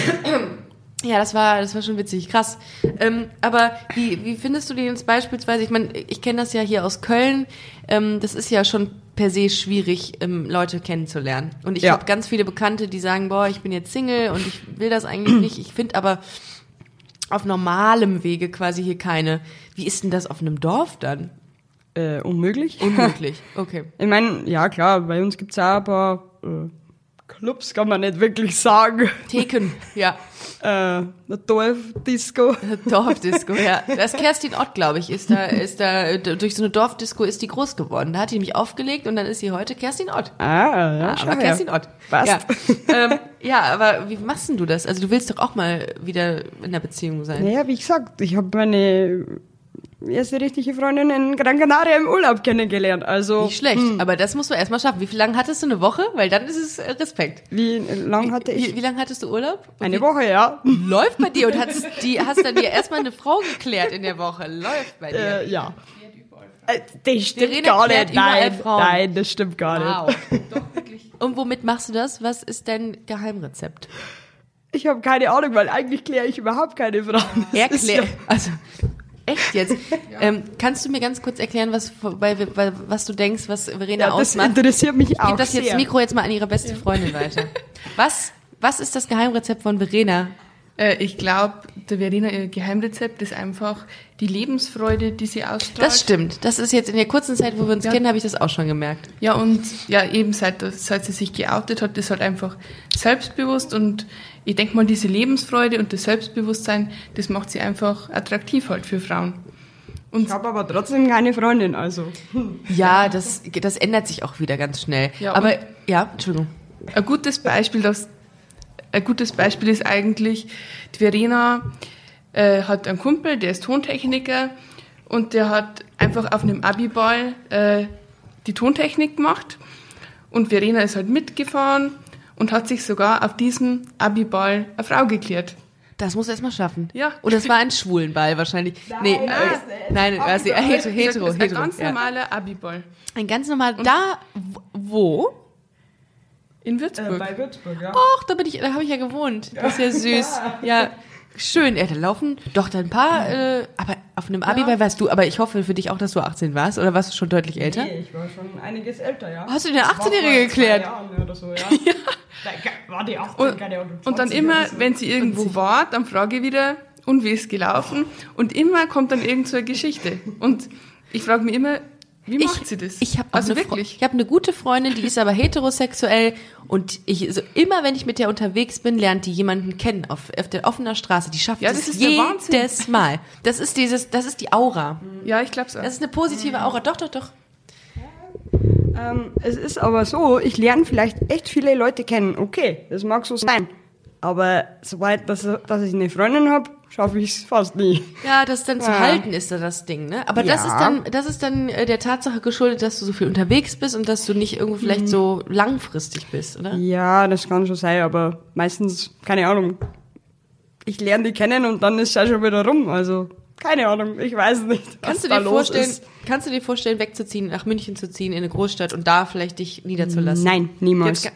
Ja, das war, das war schon witzig, krass. Ähm, aber wie, wie findest du den jetzt beispielsweise? Ich meine, ich kenne das ja hier aus Köln. Ähm, das ist ja schon per se schwierig, ähm, Leute kennenzulernen. Und ich Ja. habe ganz viele Bekannte, die sagen, boah, ich bin jetzt Single und ich will das eigentlich nicht. Ich finde aber auf normalem Wege quasi hier keine. Wie ist denn das auf einem Dorf dann? Äh, unmöglich. Unmöglich. Okay. Ich meine, ja klar, bei uns gibt's ein paar äh, Clubs, kann man nicht wirklich sagen. Theken, ja. Äh, eine Dorfdisco. Dorfdisco, ja. Das Kerstin Ott, glaube ich, ist da, ist da, durch so eine Dorfdisco ist die groß geworden. Da hat die mich aufgelegt und dann ist sie heute Kerstin Ott. Ah, ja, Ah, aber. Kerstin Ott. Passt. Ja. ähm, ja, aber wie machst denn du das? Also du willst doch auch mal wieder in einer Beziehung sein. Naja, wie gesagt, ich habe meine erste richtige Freundin in Gran Canaria im Urlaub kennengelernt. Also, Nicht schlecht, aber das musst du erstmal schaffen. Wie viel lang hattest du? Eine Woche? Weil dann ist es äh, Respekt. wie lang hatte ich? Wie, wie lange hattest du Urlaub? Und eine Woche, ja. Läuft bei dir und hast, die, hast dann dir erstmal eine Frau geklärt in der Woche. Läuft bei dir. Äh, ja. Äh, das stimmt Verena gar nicht. Nein, nein, das stimmt gar nicht. Wow. Und womit machst du das? Was ist dein Geheimrezept? Ich habe keine Ahnung, weil eigentlich kläre ich überhaupt keine Frauen. Erklär. ja- Also, echt jetzt? Ähm, kannst du mir ganz kurz erklären, was, bei, bei, was du denkst, was Verena Ja, das ausmacht? interessiert mich Ich auch gebe das jetzt sehr. Mikro jetzt mal an ihre beste Freundin weiter. Was, was ist das Geheimrezept von Verena? Äh, ich glaube, der Verena, ihr Geheimrezept ist einfach die Lebensfreude, die sie ausstrahlt. Das stimmt. Das ist jetzt in der kurzen Zeit, wo wir uns Ja. kennen, habe ich das auch schon gemerkt. Ja, und ja, eben seit, seit sie sich geoutet hat, ist halt einfach selbstbewusst und ich denke mal, diese Lebensfreude und das Selbstbewusstsein, das macht sie einfach attraktiv halt für Frauen. Und Ich habe aber trotzdem keine Freundin, also. Ja, das, das ändert sich auch wieder ganz schnell. Ja, Aber ja, Entschuldigung. ein gutes Beispiel, das, ein gutes Beispiel ist eigentlich, die Verena äh, hat einen Kumpel, der ist Tontechniker und der hat einfach auf einem Abiball äh, die Tontechnik gemacht und Verena ist halt mitgefahren und hat sich sogar auf diesem Abiball eine Frau geklärt. Das muss erst mal schaffen. Ja. Und das war ein Schwulenball wahrscheinlich. nee, äh, nein, also, äh, hetero, hetero, das ist ein hetero. ganz ja. normaler Abiball Ein ganz normal. Da, wo? In Würzburg. Würzburg, ja. Och, da bin ich, da habe ich ja gewohnt. Das ist ja süß. Ja, schön. Ja, da laufen doch da ein paar, äh, aber auf einem Abiball warst du, aber ich hoffe für dich auch, dass du 18 warst, oder warst du schon deutlich älter? Nee, ich war schon einiges älter, ja. Hast du war 18-Jährige vor zwei geklärt? Jahren Oder so, ja. ja. War die 18, Und, keine Ahnung. und dann 20 immer, so. wenn sie irgendwo war, dann frage ich wieder, und wie ist gelaufen? Und immer kommt dann irgend so eine Geschichte. Und ich frage mich immer, wie macht sie das? Ich habe also eine, wirklich. ich hab eine gute Freundin, die ist aber heterosexuell und ich so immer wenn ich mit der unterwegs bin, lernt die jemanden kennen auf, auf der offener Straße. Die schafft Ja, es das ist der Wahnsinn. jedes Mal. Das ist dieses, das ist die Aura. Ja, ich glaube auch. Das ist eine positive Aura. Doch, doch, doch. Ähm, es ist aber so, ich lerne vielleicht echt viele Leute kennen. Okay, das mag so sein. Aber soweit, dass, dass ich eine Freundin habe, schaffe ich es fast nie. Ja, das dann zu Ja. halten ist da das Ding, ne? Aber das Ja. ist dann, das ist dann äh, der Tatsache geschuldet, dass du so viel unterwegs bist und dass du nicht irgendwo vielleicht so langfristig bist, oder? Ja, das kann schon sein, aber meistens, keine Ahnung. Ich lerne die kennen und dann ist es ja schon wieder rum. Also, keine Ahnung, ich weiß nicht. Kannst du dir vorstellen, Ist. kannst du dir vorstellen, wegzuziehen, nach München zu ziehen, in eine Großstadt und da vielleicht dich niederzulassen? Nein, niemals. Gar,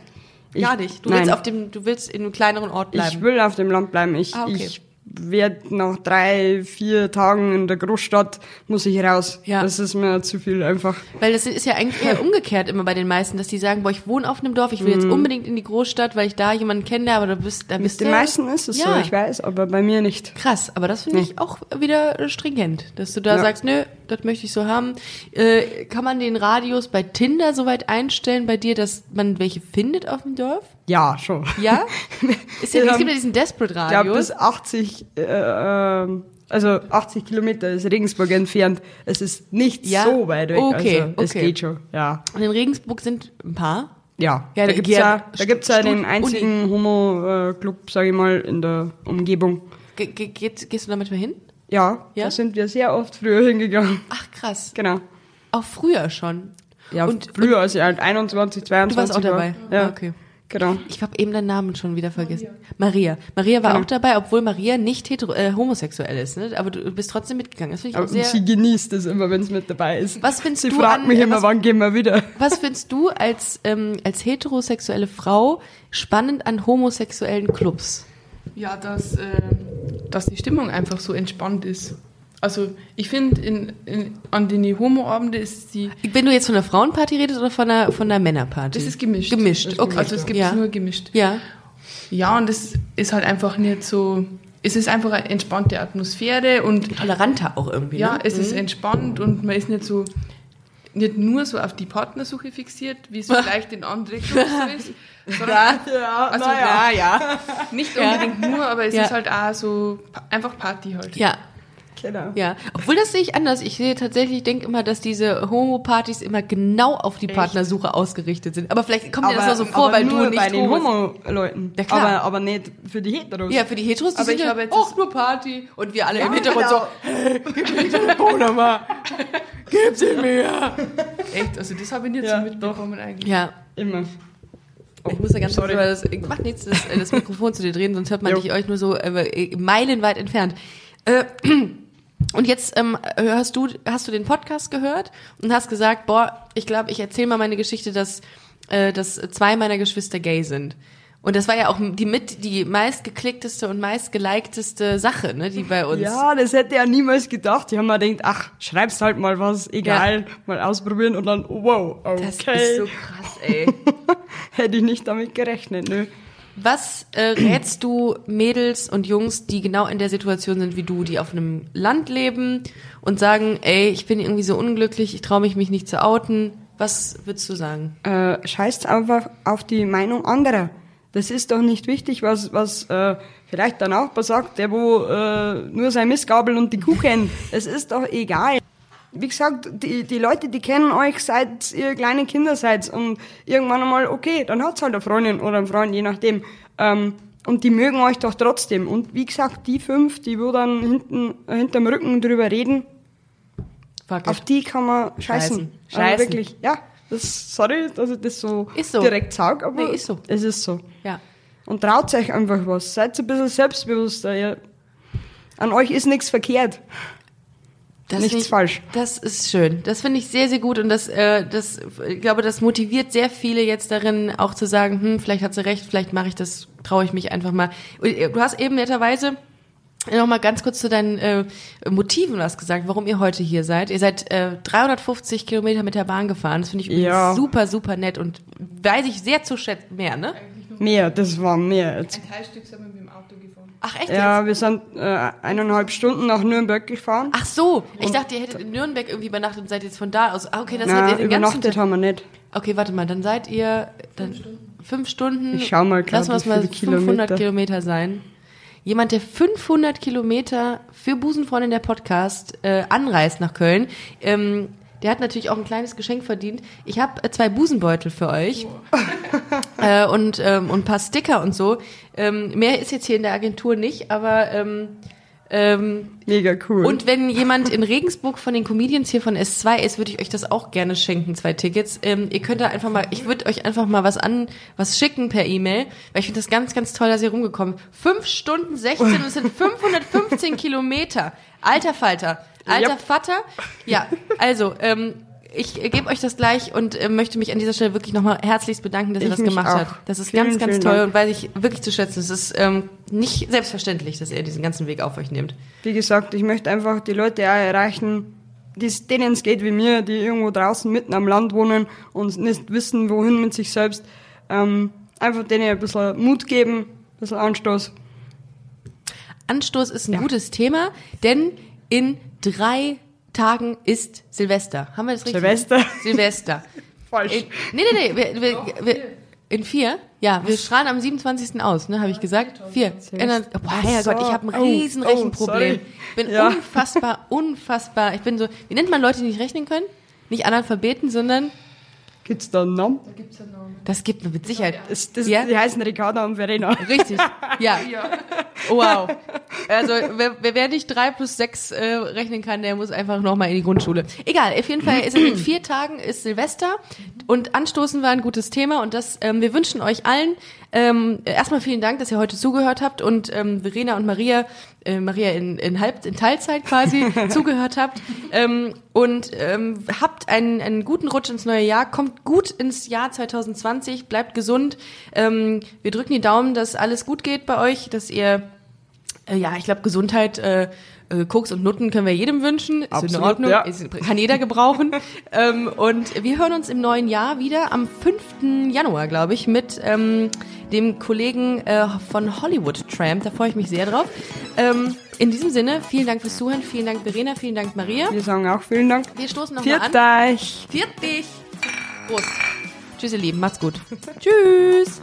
gar Ich- nicht. Du nein. willst auf dem, du willst in einem kleineren Ort bleiben. Ich will auf dem Land bleiben. Ich, Ah, okay. ich werde nach drei, vier Tagen in der Großstadt, muss ich raus. Ja. Das ist mir zu viel einfach. Weil das ist ja eigentlich eher umgekehrt immer bei den meisten, dass die sagen, boah, ich wohne auf einem Dorf, ich will jetzt unbedingt in die Großstadt, weil ich da jemanden kenne, aber du bist, da bist Mit den du- meisten ist es ja. so, ich weiß, aber bei mir nicht. Krass, aber das finde ich auch wieder stringent, dass du da Ja. sagst, nö, das möchte ich so haben. Äh, kann man den Radius bei Tinder so weit einstellen bei dir, dass man welche findet auf dem Dorf? Ja, schon. Ja? Ist ja, es gibt ja diesen Desperate Ich glaube, Radius. bis 80, äh, ähm, also 80 Kilometer ist Regensburg entfernt. Es ist nicht Ja? so weit weg. Okay, also, es okay. geht schon, ja. Und in Regensburg sind ein paar. Ja, Ja, da gibt's ja, ja, da gibt's ja den einzigen Homo-Club, sage ich mal, in der Umgebung. Ge ge geht, gehst du da manchmal hin? Ja, Ja? da sind wir sehr oft früher hingegangen. Ach krass. Genau. Auch früher schon. Ja, Und- früher, als ich halt 21, 22 Du warst auch dabei? War. Ja, Ah, okay. Genau. Ich habe eben deinen Namen schon wieder vergessen. Maria. Maria war Genau. auch dabei, obwohl Maria nicht hetero äh, homosexuell ist. Ne? Aber du bist trotzdem mitgegangen. Das finde ich Aber auch sehr. sie genießt es immer, wenn es mit dabei ist. Was findest sie du fragt an- mich immer, was- wann gehen wir wieder? Was findest du als, ähm, als heterosexuelle Frau spannend an homosexuellen Clubs? Ja, dass, äh, dass die Stimmung einfach so entspannt ist. Also ich finde, in, in, an den Homo-Abende ist die, Wenn du jetzt von einer Frauenparty redest oder von einer, von einer Männerparty? das ist gemischt. Gemischt, okay. Also es gibt ja. nur gemischt. Ja. Ja, und das ist halt einfach nicht so, es ist einfach eine entspannte Atmosphäre und Toleranter auch irgendwie. ja, ne? es ist entspannt und man ist nicht so, nicht nur so auf die Partnersuche fixiert, wie es vielleicht in anderen Clubs so ist, sondern Ja, Also, ja, ja. nicht unbedingt nur, aber es Ja. ist halt auch so einfach Party halt. Ja, Genau. ja. Obwohl das sehe ich anders. Ich sehe tatsächlich, ich denke immer, dass diese Homo-Partys immer genau auf die Partnersuche ausgerichtet sind. Aber vielleicht kommt dir das nur so vor, aber weil nur du nicht bei den homo Homo-Leuten. Ja, klar. aber, aber nicht für die Heteros. Ja, für die Heteros, die Aber sind ich ja habe jetzt auch nur Party. Und wir alle Ja, im Hintergrund genau. so, hey, gib mir die Telefonnummer. Gib sie mir. Echt, also das habe ich nicht Ja, so mitbekommen eigentlich. Ja, Immer. ich muss da ganz kurz mal das, macht nichts, das, äh, das Mikrofon zu dir drehen, sonst hört man Jo. dich euch nur so äh, meilenweit entfernt. Äh, und jetzt ähm, hörst du, hast du den Podcast gehört und hast gesagt, boah, ich glaube, ich erzähle mal meine Geschichte, dass, äh, dass zwei meiner Geschwister gay sind. Und das war ja auch die mit die meistgeklickteste und meistgelikedeste Sache, ne, die bei uns. Ja, das hätte er niemals gedacht. Die haben mir gedacht, ach, schreibst halt mal was, egal, mal ausprobieren und dann, wow, okay. Das ist so krass, ey. hätte ich nicht damit gerechnet, nö. Was äh, rätst du Mädels und Jungs, die genau in der Situation sind wie du, die auf einem Land leben und sagen, ey, ich bin irgendwie so unglücklich, ich traue mich mich nicht zu outen. Was würdest du sagen? Äh, scheißt einfach auf die Meinung anderer. Das ist doch nicht wichtig, was, was äh, vielleicht der Nachbar sagt, der wo äh, nur sein Mistgabel und die Kuh kennt. Es ist doch egal. Wie gesagt, die, die Leute, die kennen euch seit ihr kleine Kinder seid und irgendwann einmal, okay, dann hat's halt eine Freundin oder einen Freund, je nachdem. Ähm, und die mögen euch doch trotzdem. Und wie gesagt, die fünf, die wo dann hinten, äh, hinterm Rücken drüber reden, Fuck auf it. die kann man scheißen. Scheißen. Also wirklich, ja. Das, sorry, dass ich das so, Ist so. direkt sage, aber Nee, ist so. es ist so. Ja. Und traut euch einfach was. Seid ein bisschen selbstbewusster. Ihr, an euch ist nichts verkehrt. Das Nichts finde ich- falsch. Das ist schön. Das finde ich sehr, sehr gut und das, äh, das, ich glaube, das motiviert sehr viele jetzt darin, auch zu sagen, hm, vielleicht hat sie recht, vielleicht mache ich das, traue ich mich einfach mal. Äh, Du hast eben netterweise noch mal ganz kurz zu deinen äh, Motiven was gesagt, warum ihr heute hier seid. Ihr seid äh, 350 Kilometer mit der Bahn gefahren. Das finde ich Ja. super, super nett und weiß ich sehr zu schätzen. Mehr, ne? Mehr, das war mehr. Ein Teilstück sind wir mit dem Auto gefahren. Ach echt? Ja, jetzt? wir sind äh, eineinhalb Stunden nach Nürnberg gefahren. Ach so, ich dachte, ihr hättet in Nürnberg irgendwie übernachtet und seid jetzt von da aus. Ah, okay, das Na, heißt, ihr den ganzen übernachtet haben wir nicht. Okay, warte mal, dann seid ihr dann fünf Stunden. Ich schau mal grad, Lass mal es wie mal viele 500 Kilometer. Kilometer sein. Jemand, der 500 Kilometer für Busenfreundin der Podcast äh, anreist nach Köln, ähm, der hat natürlich auch ein kleines Geschenk verdient. Ich habe äh, zwei Busenbeutel für euch äh, und, ähm, und ein paar Sticker und so. Ähm, mehr ist jetzt hier in der Agentur nicht, aber ähm, ähm, Mega cool. und wenn jemand in Regensburg von den Comedians hier von S2 ist, würde ich euch das auch gerne schenken, zwei Tickets. Ähm, ihr könnt da einfach mal, ich würde euch einfach mal was an, was schicken per E-Mail, weil ich finde das ganz, ganz toll, dass ihr rumgekommen. Fünf Stunden 16 und es sind 515 Kilometer. Alter Falter. Alter Yep. Vater. Ja, also, ähm, ich äh, gebe euch das gleich und äh, möchte mich an dieser Stelle wirklich nochmal herzlichst bedanken, dass ihr das gemacht auch. habt. Das ist Vielen, ganz, ganz toll Dank. und weiß ich wirklich zu schätzen. Es ist ähm, nicht selbstverständlich, dass ihr diesen ganzen Weg auf euch nehmt. Wie gesagt, ich möchte einfach die Leute auch erreichen, denen es geht wie mir, die irgendwo draußen mitten am Land wohnen und nicht wissen, wohin mit sich selbst. Ähm, einfach denen ein bisschen Mut geben, ein bisschen Anstoß. Anstoß ist ein gutes Thema, denn in drei Tagen ist Silvester. Haben wir das richtig? Silvester? Silvester. Falsch. In, nee, nee, nee. Wir, wir, wir, in vier? Ja, wir strahlen am 27. aus, ne? Habe ich gesagt? Vier. Boah, Ach Herrgott, ich habe ein Oh, riesen oh, Rechenproblem. Ich bin Ja. unfassbar, unfassbar. Ich bin so, wie nennt man Leute, die nicht rechnen können? Nicht Analphabeten, sondern Gibt's da einen Namen? Da gibt es einen Namen. das gibt mir mit Sicherheit. Das, das, Ja? Die heißen Ricarda und Verena. Richtig, ja. Wow. Also wer, wer, wer nicht drei plus sechs äh, rechnen kann, der muss einfach nochmal in die Grundschule. Egal, auf jeden Fall ist es in vier Tagen ist Silvester und Anstoßen war ein gutes Thema und das, ähm, wir wünschen euch allen ähm, erstmal vielen Dank, dass ihr heute zugehört habt und ähm, Verena und Maria, äh, Maria in, in, Halb, in Teilzeit quasi zugehört habt ähm, und ähm, habt einen, einen guten Rutsch ins neue Jahr, kommt gut ins Jahr 2020, bleibt gesund. Ähm, wir drücken die Daumen, dass alles gut geht bei euch, dass ihr äh, ja, ich glaube, Gesundheit, äh, äh, Koks und Nutten können wir jedem wünschen. Ist in Absolut, Ordnung, ja. ist, kann jeder gebrauchen. ähm, und wir hören uns im neuen Jahr wieder am 5. Januar, glaube ich, mit ähm, dem Kollegen äh, von Hollywood Tramp. Da freue ich mich sehr drauf. Ähm, in diesem Sinne, vielen Dank fürs Zuhören, vielen Dank Verena, vielen Dank Maria. Wir sagen auch vielen Dank. Wir stoßen nochmal Viert an. euch. Viert dich. Prost. Tschüss, ihr Lieben. Macht's gut. Tschüss.